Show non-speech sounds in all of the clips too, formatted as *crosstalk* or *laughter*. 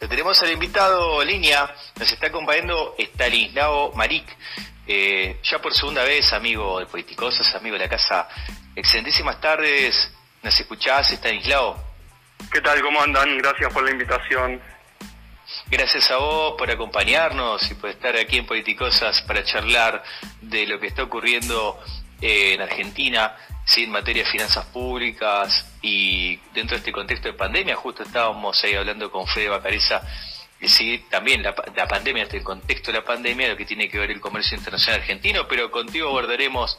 Te tenemos al invitado línea, nos está acompañando Stanislao Maric, eh, ya por segunda vez amigo de Politicosas, amigo de la casa. Excelentísimas tardes, ¿nos escuchás Stanislao? ¿Qué tal? ¿Cómo andan? Gracias por la invitación. Gracias a vos por acompañarnos y por estar aquí en Politicosas para charlar de lo que está ocurriendo eh, en Argentina, ¿sí? en materia de finanzas públicas y dentro de este contexto de pandemia, justo estábamos ahí hablando con Fede Bacareza, y sí, también la, pandemia, este contexto de la pandemia, lo que tiene que ver el comercio internacional argentino, pero contigo abordaremos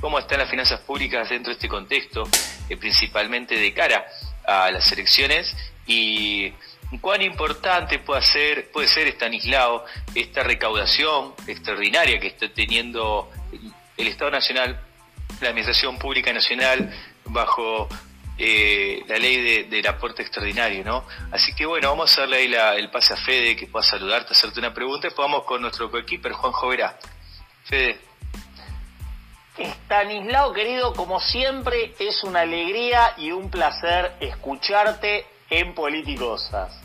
cómo están las finanzas públicas dentro de este contexto, eh, principalmente de cara a las elecciones y cuán importante puede ser, puede ser Estanislao esta recaudación extraordinaria que está teniendo el Estado Nacional, la Administración Pública Nacional, bajo eh, la ley del aporte extraordinario, ¿no? Así que bueno, vamos a darle ahí el pase a Fede, que pueda saludarte, hacerte una pregunta, y vamos con nuestro coequiper Juanjo Verá. Fede. Estanislao, querido, como siempre, es una alegría y un placer escucharte en Politicosas.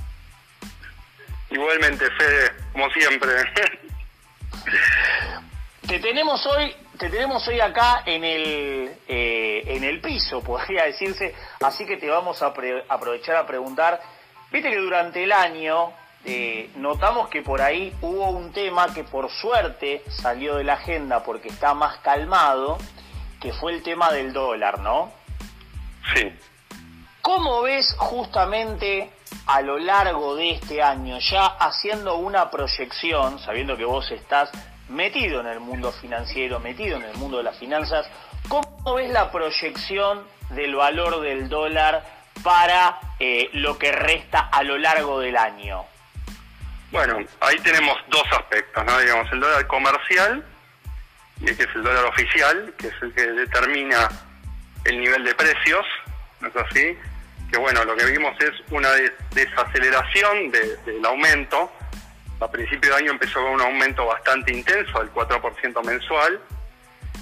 Igualmente, Fede, como siempre. Te tenemos hoy te tenemos hoy acá en el, eh, en el piso, podría decirse, así que te vamos a aprovechar a preguntar. Viste que durante el año eh, notamos que por ahí hubo un tema que por suerte salió de la agenda porque está más calmado, que fue el tema del dólar, ¿no? Sí. ¿Cómo ves justamente a lo largo de este año, ya haciendo una proyección, sabiendo que vos estás metido en el mundo financiero, metido en el mundo de las finanzas, ¿cómo ves la proyección del valor del dólar para eh, lo que resta a lo largo del año? Bueno, ahí tenemos dos aspectos, ¿no? Digamos, el dólar comercial, que es el dólar oficial, que es el que determina el nivel de precios, ¿no es así? Que bueno, lo que vimos es una desaceleración del aumento a principio de año empezó con un aumento bastante intenso, del 4% mensual,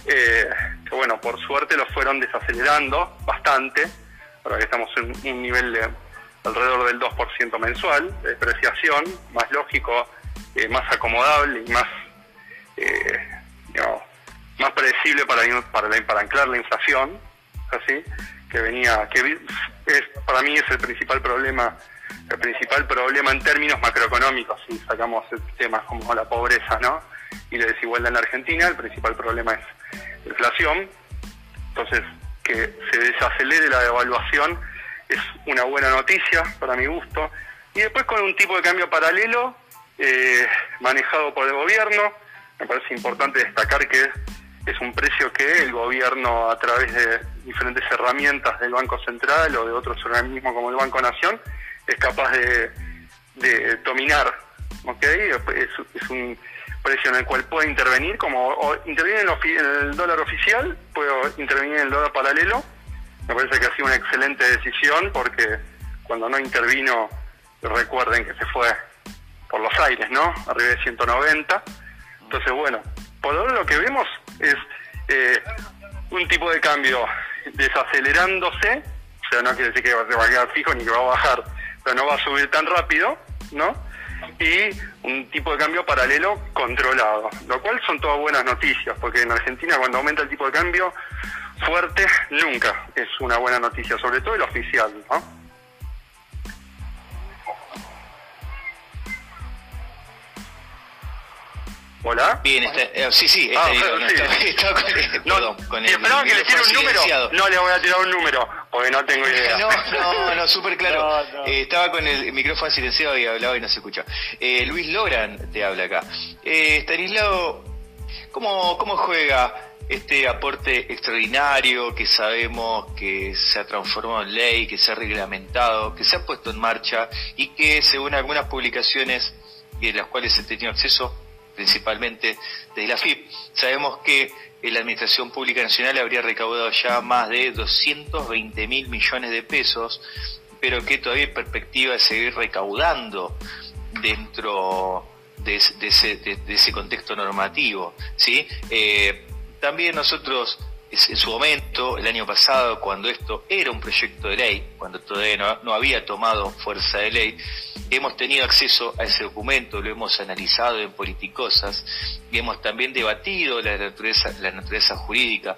eh, que bueno, por suerte lo fueron desacelerando bastante, ahora que estamos en un nivel de alrededor del 2% mensual de depreciación, más lógico, eh, más acomodable y más, eh, más predecible para, para, para anclar la inflación, así que venía, que es, para mí es el principal problema el principal problema en términos macroeconómicos, si sacamos temas como la pobreza ¿no? y la desigualdad en la Argentina, el principal problema es la inflación. Entonces, que se desacelere la devaluación es una buena noticia para mi gusto. Y después con un tipo de cambio paralelo eh, manejado por el gobierno, me parece importante destacar que es un precio que el gobierno a través de diferentes herramientas del Banco Central o de otros organismos como el Banco Nación es capaz de, de dominar, ¿ok? Es, un precio en el cual puede intervenir, como interviene en, el dólar oficial, puedo intervenir en el dólar paralelo. Me parece que ha sido una excelente decisión porque cuando no intervino, recuerden que se fue por los aires, ¿no? Arriba de 190. Entonces, bueno, por ahora lo que vemos es eh, un tipo de cambio desacelerándose, o sea, no quiere decir que va a quedar fijo ni que va a bajar, no va a subir tan rápido, ¿no? Y un tipo de cambio paralelo controlado, lo cual son todas buenas noticias, porque en Argentina cuando aumenta el tipo de cambio fuerte, nunca es una buena noticia, sobre todo el oficial, ¿no? Hola. Bien, está, eh, sí, sí, está, no, con, si esperaban que le tire un número, no le voy a tirar un número, porque no tengo idea. No, no, no, súper claro. *laughs* Eh, estaba con el micrófono silenciado y hablaba y no se escucha. Eh, Luis Logran te habla acá. Eh, Stanislao, ¿cómo, ¿cómo juega este aporte extraordinario que sabemos que se ha transformado en ley, que se ha reglamentado, que se ha puesto en marcha y que según algunas publicaciones de las cuales he tenido acceso, principalmente desde la FIP, sabemos que la Administración Pública Nacional habría recaudado ya más de 220 mil millones de pesos, pero que todavía hay perspectiva de seguir recaudando dentro de, ese, de ese, contexto normativo. ¿sí? Eh, también nosotros en su momento, el año pasado, cuando esto era un proyecto de ley, cuando todavía no, había tomado fuerza de ley, hemos tenido acceso a ese documento, lo hemos analizado en Politicosas y hemos también debatido la naturaleza, jurídica.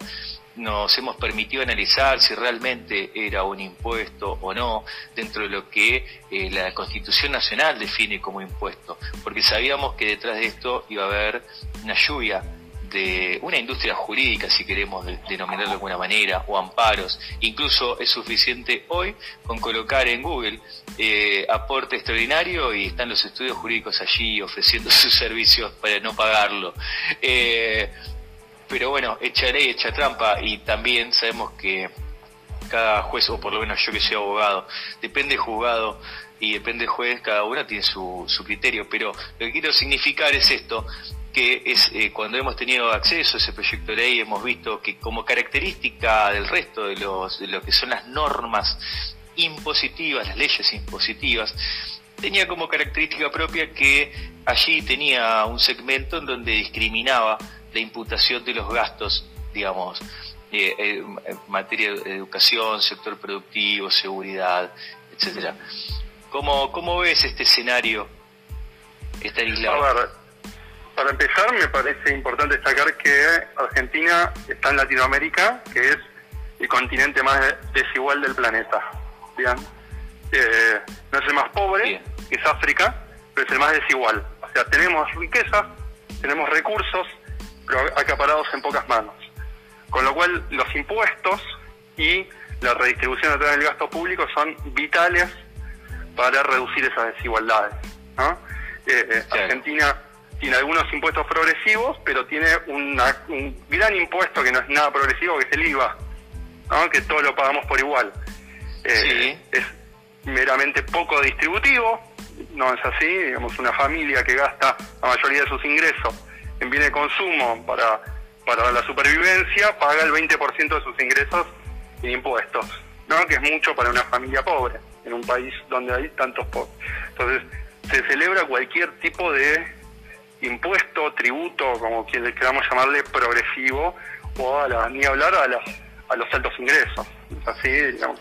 Nos hemos permitido analizar si realmente era un impuesto o no dentro de lo que eh, la Constitución Nacional define como impuesto, porque sabíamos que detrás de esto iba a haber una lluvia de una industria jurídica, si queremos denominarlo de alguna manera, o amparos. Incluso es suficiente hoy con colocar en Google eh, aporte extraordinario y están los estudios jurídicos allí ofreciendo *laughs* sus servicios para no pagarlo. Eh, pero bueno, echa ley, echa trampa y también sabemos que cada juez, o por lo menos yo que soy abogado, depende juzgado y depende juez, cada uno tiene su, su criterio, pero lo que quiero significar es esto, que es eh, cuando hemos tenido acceso a ese proyecto de ley hemos visto que como característica del resto de, los, de lo que son las normas impositivas, las leyes impositivas, tenía como característica propia que allí tenía un segmento en donde discriminaba la imputación de los gastos, digamos, eh, en materia de educación, sector productivo, seguridad, etcétera. ¿Cómo, ¿Cómo ves este escenario, esta isla? Para empezar me parece importante destacar que Argentina está en Latinoamérica, que es el continente más desigual del planeta. Bien. Eh, no es el más pobre, que es África, pero es el más desigual. O sea, tenemos riqueza, tenemos recursos, pero acaparados en pocas manos. Con lo cual, los impuestos y la redistribución a través del gasto público son vitales para reducir esas desigualdades. Eh, eh, Argentina tiene algunos impuestos progresivos, pero tiene un gran impuesto que no es nada progresivo, que es el IVA, que todo lo pagamos por igual. Eh, es meramente poco distributivo, no es así, digamos, una familia que gasta la mayoría de sus ingresos en bienes de consumo para, para la supervivencia paga el 20% de sus ingresos en impuestos, ¿no? que es mucho para una familia pobre, en un país donde hay tantos pobres. Entonces, se celebra cualquier tipo de impuesto, tributo, como queramos llamarle, progresivo, o a ni hablar a, las, a los altos ingresos. así, digamos,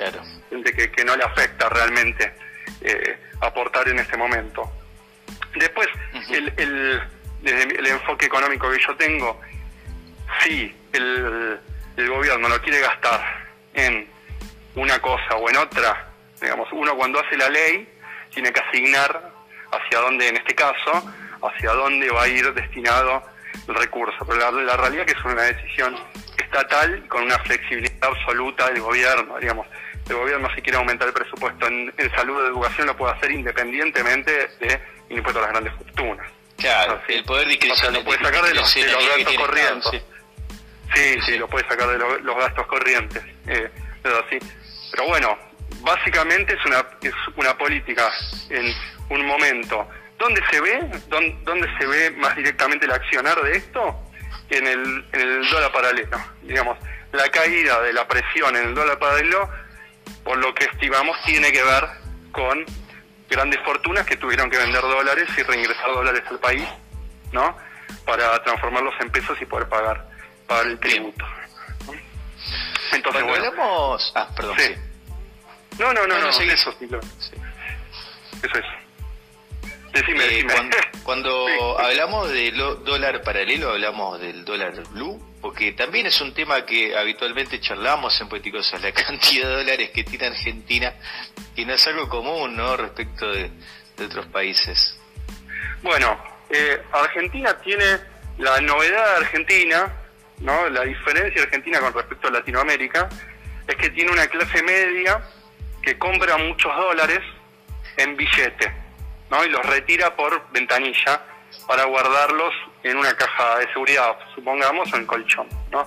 gente que, que no le afecta realmente eh, aportar en este momento. Después, el, el desde el enfoque económico que yo tengo, si el, gobierno no quiere gastar en una cosa o en otra, digamos, uno cuando hace la ley tiene que asignar hacia dónde, en este caso, hacia dónde va a ir destinado el recurso. Pero la, realidad es que es una decisión estatal con una flexibilidad absoluta del gobierno, digamos. El gobierno si quiere aumentar el presupuesto en, salud o educación lo puede hacer independientemente de impuesto a las grandes fortunas. Claro, el poder discrecional. lo puede sacar de los, gastos corrientes. Sí. sí, lo puede sacar de los, gastos corrientes. Eh, pero, sí. pero bueno, básicamente es una, es una política en un momento. ¿Dónde se ve? ¿Dónde, se ve más directamente el accionar de esto? En el, en el dólar paralelo. Digamos, la caída de la presión en el dólar paralelo, por lo que estimamos, tiene que ver con grandes fortunas que tuvieron que vender dólares y reingresar dólares al país, ¿no? Para transformarlos en pesos y poder pagar, pagar el tributo. Entonces, bueno, hablamos... Ah, perdón. Sí. No, no, no, no, eso, eso es. Decime, eh, decime. *laughs* Cuando, hablamos de dólar paralelo, hablamos del dólar blue, porque también es un tema que habitualmente charlamos en Poeticosas, la *laughs* cantidad de dólares que tiene Argentina, y no es algo común, ¿no?, respecto de, otros países. Bueno, eh, Argentina tiene la novedad de Argentina, ¿no?, la diferencia de Argentina con respecto a Latinoamérica, es que tiene una clase media que compra muchos dólares en billete, ¿no?, y los retira por ventanilla para guardarlos en una caja de seguridad, supongamos, o en colchón. ¿no?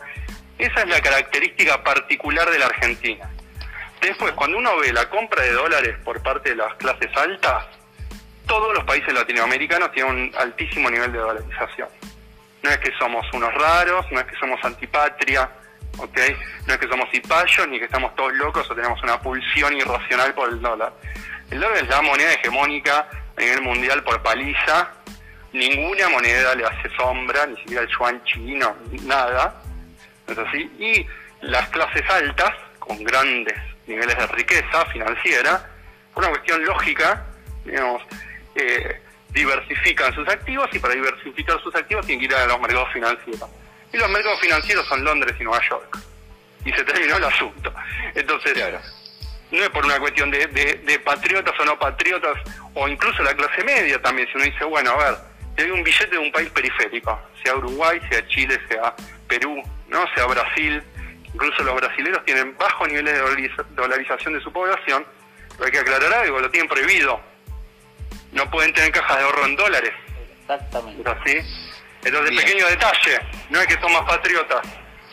Esa es la característica particular de la Argentina. Después, cuando uno ve la compra de dólares por parte de las clases altas, todos los países latinoamericanos tienen un altísimo nivel de dolarización. No es que somos unos raros, no es que somos antipatria, ¿ok? No es que somos hipayos, ni que estamos todos locos o tenemos una pulsión irracional por el dólar. El dólar es la moneda hegemónica a nivel mundial por paliza ninguna moneda le hace sombra, ni siquiera el yuan chino, nada. ¿no es? Y las clases altas, con grandes niveles de riqueza financiera, por una cuestión lógica, digamos, eh, diversifican sus activos y para diversificar sus activos tienen que ir a los mercados financieros. Y los mercados financieros son Londres y Nueva York. Y se terminó el asunto. Entonces, no es por una cuestión de, de, patriotas o no patriotas, o incluso la clase media también, si uno dice, bueno, a ver, te doy un billete de un país periférico, sea Uruguay, sea Chile, sea Perú, no sea Brasil, incluso los brasileños tienen bajo niveles de dolarización de su población, pero hay que aclarar algo, lo tienen prohibido. No pueden tener cajas de ahorro en dólares. Exactamente. ¿Así? Entonces, pequeño detalle, no es que son más patriotas,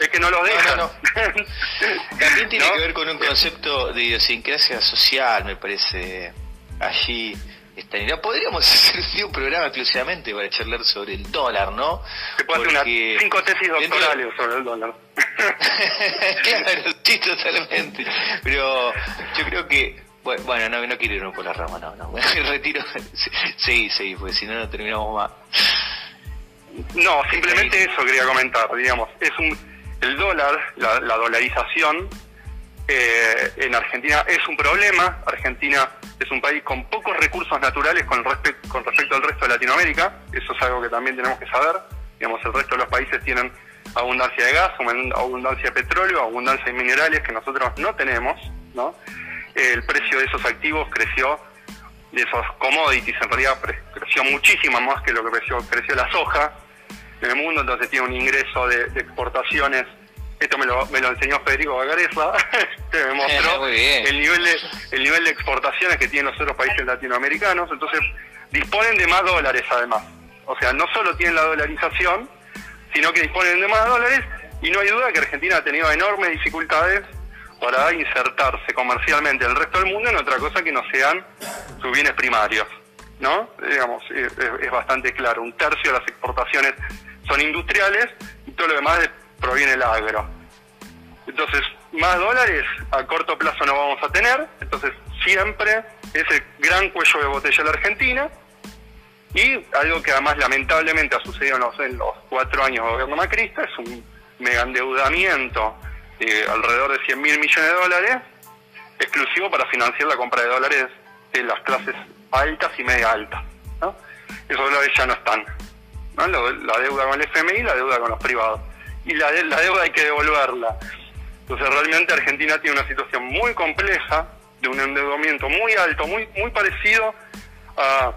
es que no los dejan. *laughs* También tiene que ver con un concepto de idiosincrasia social, me parece, allí. Estaría. Podríamos *laughs* hacer un programa exclusivamente para charlar sobre el dólar, ¿no? Se puede hacer unas cinco tesis doctorales sobre el dólar. *laughs* claro, sí, totalmente. Pero yo creo que bueno, no, no quiero irme por la rama, no, no. Retiro. Seguí, seguí, porque si no, no terminamos más. No, simplemente eso quería comentar, digamos. Es un, el dólar, la, dolarización eh, en Argentina es un problema. Argentina es un país con pocos recursos naturales con, con respecto al resto de Latinoamérica. Eso es algo que también tenemos que saber. Digamos, el resto de los países tienen abundancia de gas, abundancia de petróleo, abundancia de minerales que nosotros no tenemos, ¿no? El precio de esos activos creció, de esos commodities en realidad creció muchísimo más que lo que creció, creció la soja, en el mundo, entonces tiene un ingreso de, exportaciones. Esto me lo, me lo enseñó Federico Bagareza, *laughs* que me mostró *laughs* el nivel de el nivel de exportaciones que tienen los otros países latinoamericanos. Entonces disponen de más dólares además. O sea, no solo tienen la dolarización, sino que disponen de más dólares y no hay duda que Argentina ha tenido enormes dificultades para insertarse comercialmente en el resto del mundo en otra cosa que no sean sus bienes primarios. ¿No? Digamos, es, es bastante claro. Un tercio de las exportaciones son industriales y todo lo demás proviene del agro. Entonces, más dólares a corto plazo no vamos a tener, entonces siempre ese gran cuello de botella de la Argentina y algo que además lamentablemente ha sucedido en los, en los cuatro años de gobierno macrista es un mega endeudamiento de alrededor de 100 mil millones de dólares exclusivo para financiar la compra de dólares de las clases altas y media altas. Esos dólares ya no están la deuda con el FMI y la deuda con los privados. Y la, deuda hay que devolverla. Entonces realmente Argentina tiene una situación muy compleja, de un endeudamiento muy alto, muy, muy parecido a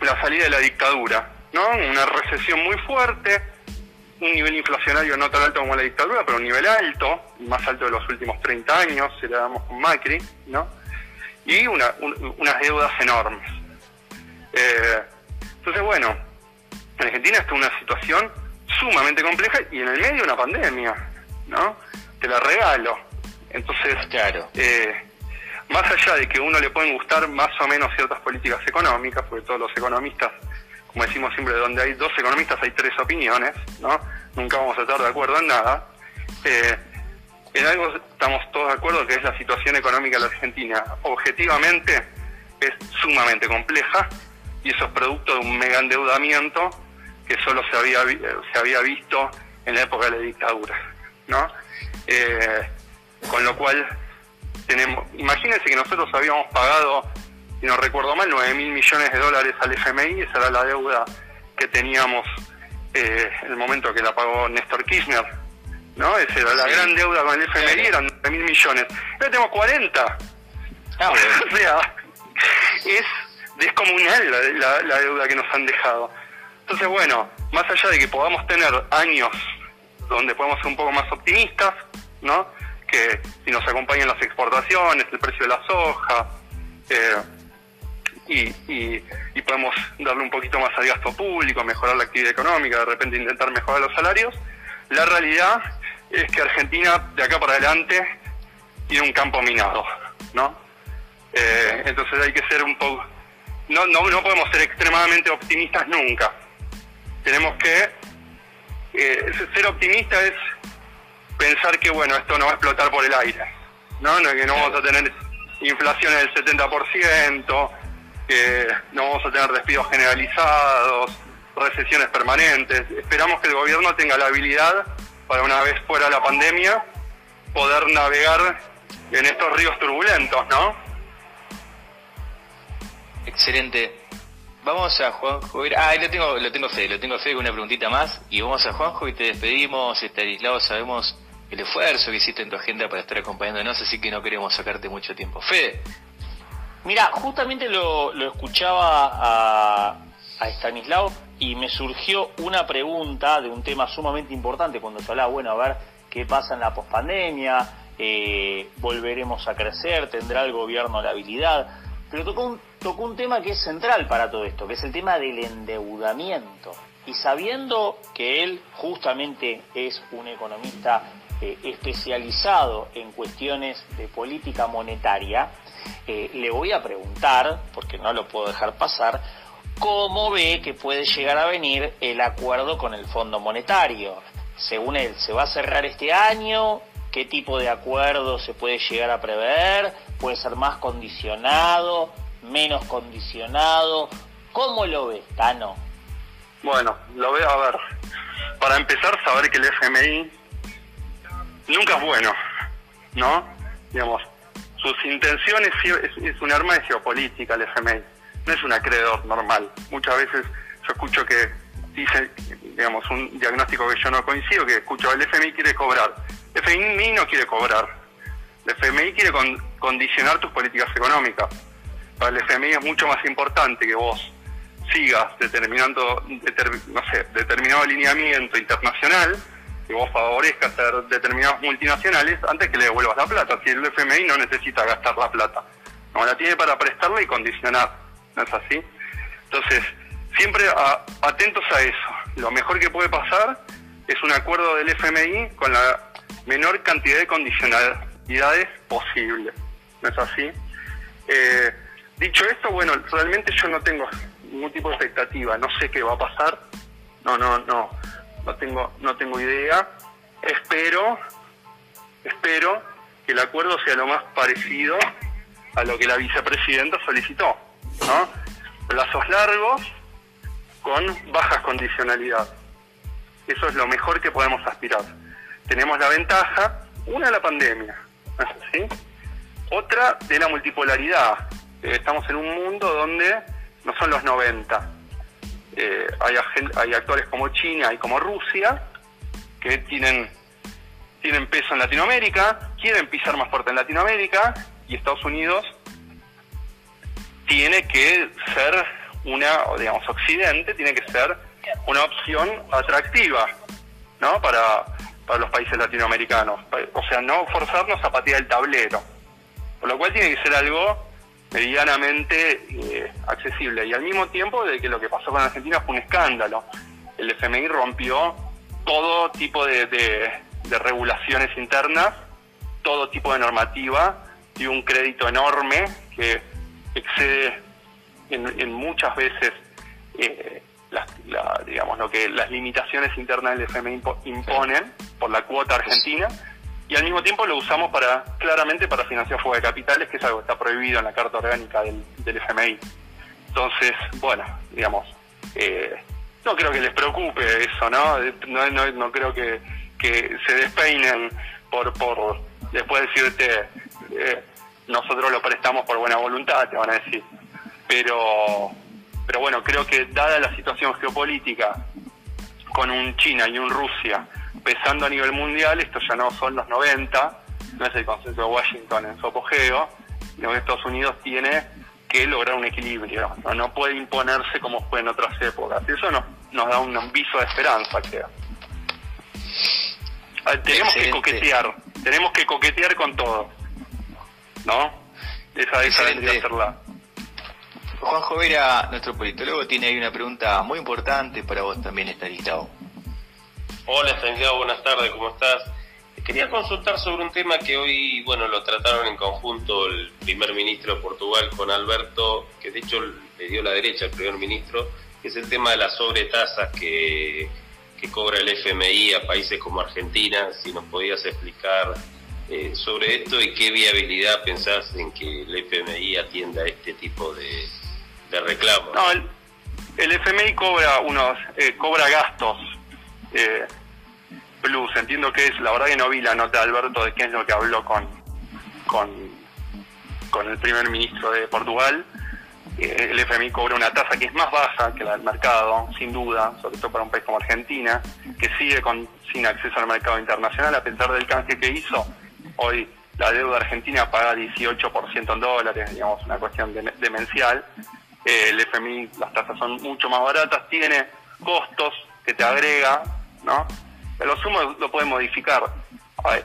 la salida de la dictadura, ¿no? Una recesión muy fuerte, un nivel inflacionario no tan alto como la dictadura, pero un nivel alto, más alto de los últimos 30 años, si le damos con Macri, ¿no? Y una, unas deudas enormes. Eh, entonces, bueno, en Argentina está una situación sumamente compleja y en el medio una pandemia, ¿no? Te la regalo. Entonces, claro. Eh, más allá de que a uno le pueden gustar más o menos ciertas políticas económicas, porque todos los economistas, como decimos siempre, donde hay dos economistas hay tres opiniones, ¿no? Nunca vamos a estar de acuerdo en nada. Eh, en algo estamos todos de acuerdo que es la situación económica de la Argentina. Objetivamente es sumamente compleja y eso es producto de un mega endeudamiento que solo se había, se había visto en la época de la dictadura, ¿no? Eh, con lo cual, tenemos, imagínense que nosotros habíamos pagado, si no recuerdo mal, 9 mil millones de dólares al FMI, esa era la deuda que teníamos eh, en el momento que la pagó Néstor Kirchner, ¿no? Esa era la gran deuda con el FMI, eran 9 mil millones. Ahora tenemos 40. Ah, *laughs* o sea, es descomunal la deuda que nos han dejado. Entonces, bueno, más allá de que podamos tener años donde podemos ser un poco más optimistas, ¿no? Que si nos acompañan las exportaciones, el precio de la soja, eh, y, podemos darle un poquito más al gasto público, mejorar la actividad económica, de repente intentar mejorar los salarios, la realidad es que Argentina de acá para adelante tiene un campo minado, ¿no? Eh, entonces hay que ser un poco... No, no, no podemos ser extremadamente optimistas nunca tenemos que eh, ser optimista es pensar que bueno esto no va a explotar por el aire no, que no vamos a tener inflación del 70% que no vamos a tener despidos generalizados recesiones permanentes esperamos que el gobierno tenga la habilidad para una vez fuera la pandemia, poder navegar en estos ríos turbulentos, ¿no? Excelente. Vamos a Juanjo. Ah, lo tengo, lo tengo fe, lo tengo fe con una preguntita más. Y vamos a Juanjo y te despedimos. Estanislao, sabemos el esfuerzo que hiciste en tu agenda para estar acompañándonos, así que no queremos sacarte mucho tiempo. Fede. Mira, justamente lo, escuchaba a, a Stanislao y me surgió una pregunta de un tema sumamente importante cuando se hablaba, bueno, a ver qué pasa en la pospandemia, eh, volveremos a crecer, tendrá el gobierno la habilidad, pero tocó un, tocó un tema que es central para todo esto, que es el tema del endeudamiento. Y sabiendo que él justamente es un economista eh, especializado en cuestiones de política monetaria, eh, le voy a preguntar, porque no lo puedo dejar pasar, cómo ve que puede llegar a venir el acuerdo con el Fondo Monetario. Según él, ¿se va a cerrar este año? ¿Qué tipo de acuerdo se puede llegar a prever? ¿Puede ser más condicionado? ¿Menos condicionado? ¿Cómo lo ve, Tano? Bueno, lo veo a ver. Para empezar, saber que el FMI nunca es bueno, ¿no? Digamos, sus intenciones es, un arma de geopolítica el FMI, no es un acreedor normal. Muchas veces yo escucho que dicen, digamos, un diagnóstico que yo no coincido, que escucho, el FMI quiere cobrar. El FMI no quiere cobrar. El FMI quiere condicionar tus políticas económicas. Para el FMI es mucho más importante que vos sigas determinando, no sé, determinado alineamiento internacional que vos favorezcas a determinados multinacionales antes que le devuelvas la plata. Si el FMI no necesita gastar la plata, no la tiene para prestarla y condicionar, ¿no es así? Entonces, siempre atentos a eso. Lo mejor que puede pasar es un acuerdo del FMI con la menor cantidad de condicionalidades posible, ¿no es así? Eh, dicho esto, bueno, realmente yo no tengo ningún tipo de expectativa, no sé qué va a pasar, no, no, no no tengo, no tengo idea. Espero, espero que el acuerdo sea lo más parecido a lo que la vicepresidenta solicitó, ¿no? Plazos largos con bajas condicionalidad. Eso es lo mejor que podemos aspirar. Tenemos la ventaja, una de la pandemia, ¿sí? Otra de la multipolaridad. Estamos en un mundo donde no son los 90, eh, hay, hay actores como China y como Rusia que tienen, tienen peso en Latinoamérica, quieren pisar más fuerte en Latinoamérica y Estados Unidos tiene que ser una, digamos, Occidente tiene que ser una opción atractiva, ¿no? Para, para los países latinoamericanos. O sea, no forzarnos a patear el tablero. Por lo cual tiene que ser algo medianamente eh, accesible. Y al mismo tiempo de que lo que pasó con Argentina fue un escándalo. El FMI rompió todo tipo de, de, regulaciones internas, todo tipo de normativa, y un crédito enorme que excede en, muchas veces eh, las, digamos lo que las limitaciones internas del FMI imponen por la cuota argentina y al mismo tiempo lo usamos para claramente para financiar fuga de capitales, que es algo que está prohibido en la Carta Orgánica del, FMI. Entonces, bueno, digamos, eh, no creo que les preocupe eso, ¿no? No, no, no creo que, que se despeinen por, por después decirte, eh, nosotros lo prestamos por buena voluntad, te van a decir. Pero, pero bueno, creo que dada la situación geopolítica con un China y un Rusia, pesando a nivel mundial, esto ya no son los 90, no es el consenso de Washington en su apogeo, sino que Estados Unidos tiene que lograr un equilibrio, no, puede imponerse como fue en otras épocas. Eso nos, nos da un viso de esperanza, creo. Ah, tenemos que coquetear, tenemos que coquetear con todo, ¿no? Esa, esa vendría a ser la... Juanjo Vera, nuestro politólogo, tiene ahí una pregunta muy importante para vos también, está listado. Hola Santiago, buenas tardes, ¿cómo estás? Quería consultar sobre un tema que hoy, bueno, lo trataron en conjunto el primer ministro de Portugal con Alberto, que de hecho le dio la derecha al primer ministro, que es el tema de las sobretasas que, que cobra el FMI a países como Argentina, si nos podías explicar eh, sobre esto y qué viabilidad pensás en que el FMI atienda este tipo de, reclamos. No, el, FMI cobra unos, eh, cobra gastos. Eh, plus. Entiendo que es, la verdad que no vi la nota de Alberto de qué es lo que habló con, con, con el primer ministro de Portugal. Eh, el FMI cobra una tasa que es más baja que la del mercado, sin duda, sobre todo para un país como Argentina, que sigue con, sin acceso al mercado internacional a pesar del canje que hizo. Hoy la deuda argentina paga 18% en dólares, digamos, una cuestión demencial. Eh, el FMI, las tasas son mucho más baratas, tiene costos que te agrega, ¿no? Los sumos lo pueden modificar,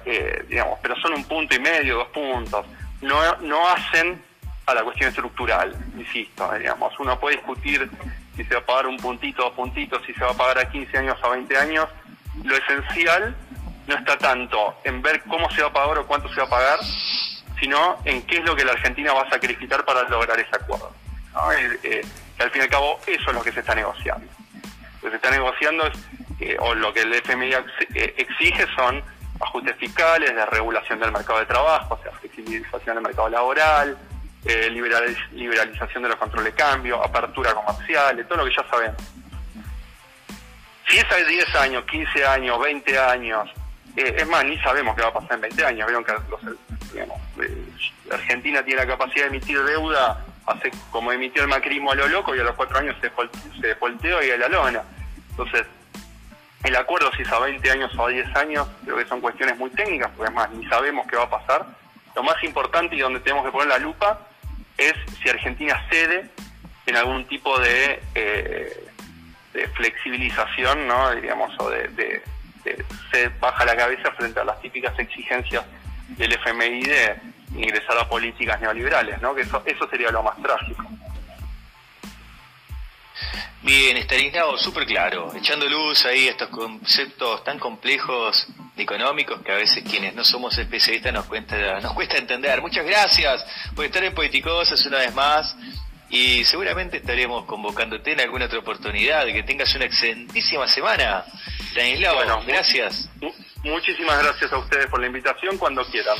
eh, digamos, pero son un punto y medio, dos puntos. No, no hacen a la cuestión estructural, insisto, digamos. Uno puede discutir si se va a pagar un puntito, dos puntitos, si se va a pagar a 15 años o a 20 años. Lo esencial no está tanto en ver cómo se va a pagar o cuánto se va a pagar, sino en qué es lo que la Argentina va a sacrificar para lograr ese acuerdo. Eh, eh, al fin y al cabo eso es lo que se está negociando. Lo que se está negociando es o lo que el FMI eh, exige son ajustes fiscales, de regulación del mercado de trabajo, o sea, flexibilización del mercado laboral, eh, liberalización de los controles de cambio, apertura comercial, todo lo que ya sabemos. Si es a 10 años, 15 años, 20 años, eh, es más, ni sabemos qué va a pasar en 20 años. Vieron que Argentina tiene la capacidad de emitir deuda, hace como emitió el macrismo a lo loco y a los 4 años se, se volteó y a la lona. Entonces, el acuerdo si es a 20 años o a 10 años, creo que son cuestiones muy técnicas, porque además ni sabemos qué va a pasar. Lo más importante y donde tenemos que poner la lupa es si Argentina cede en algún tipo de, eh, de flexibilización, ¿no? diríamos, o de, se baja la cabeza frente a las típicas exigencias del FMI de ingresar a políticas neoliberales, ¿no? que eso, eso sería lo más trágico. Bien, Estanislao, súper claro, echando luz ahí a estos conceptos tan complejos económicos que a veces quienes no somos especialistas nos cuesta, nos cuesta entender. Muchas gracias por estar en Politicosas una vez más y seguramente estaremos convocándote en alguna otra oportunidad. Que tengas una excelentísima semana. Estanislao, bueno, gracias. Muchísimas gracias a ustedes por la invitación cuando quieran.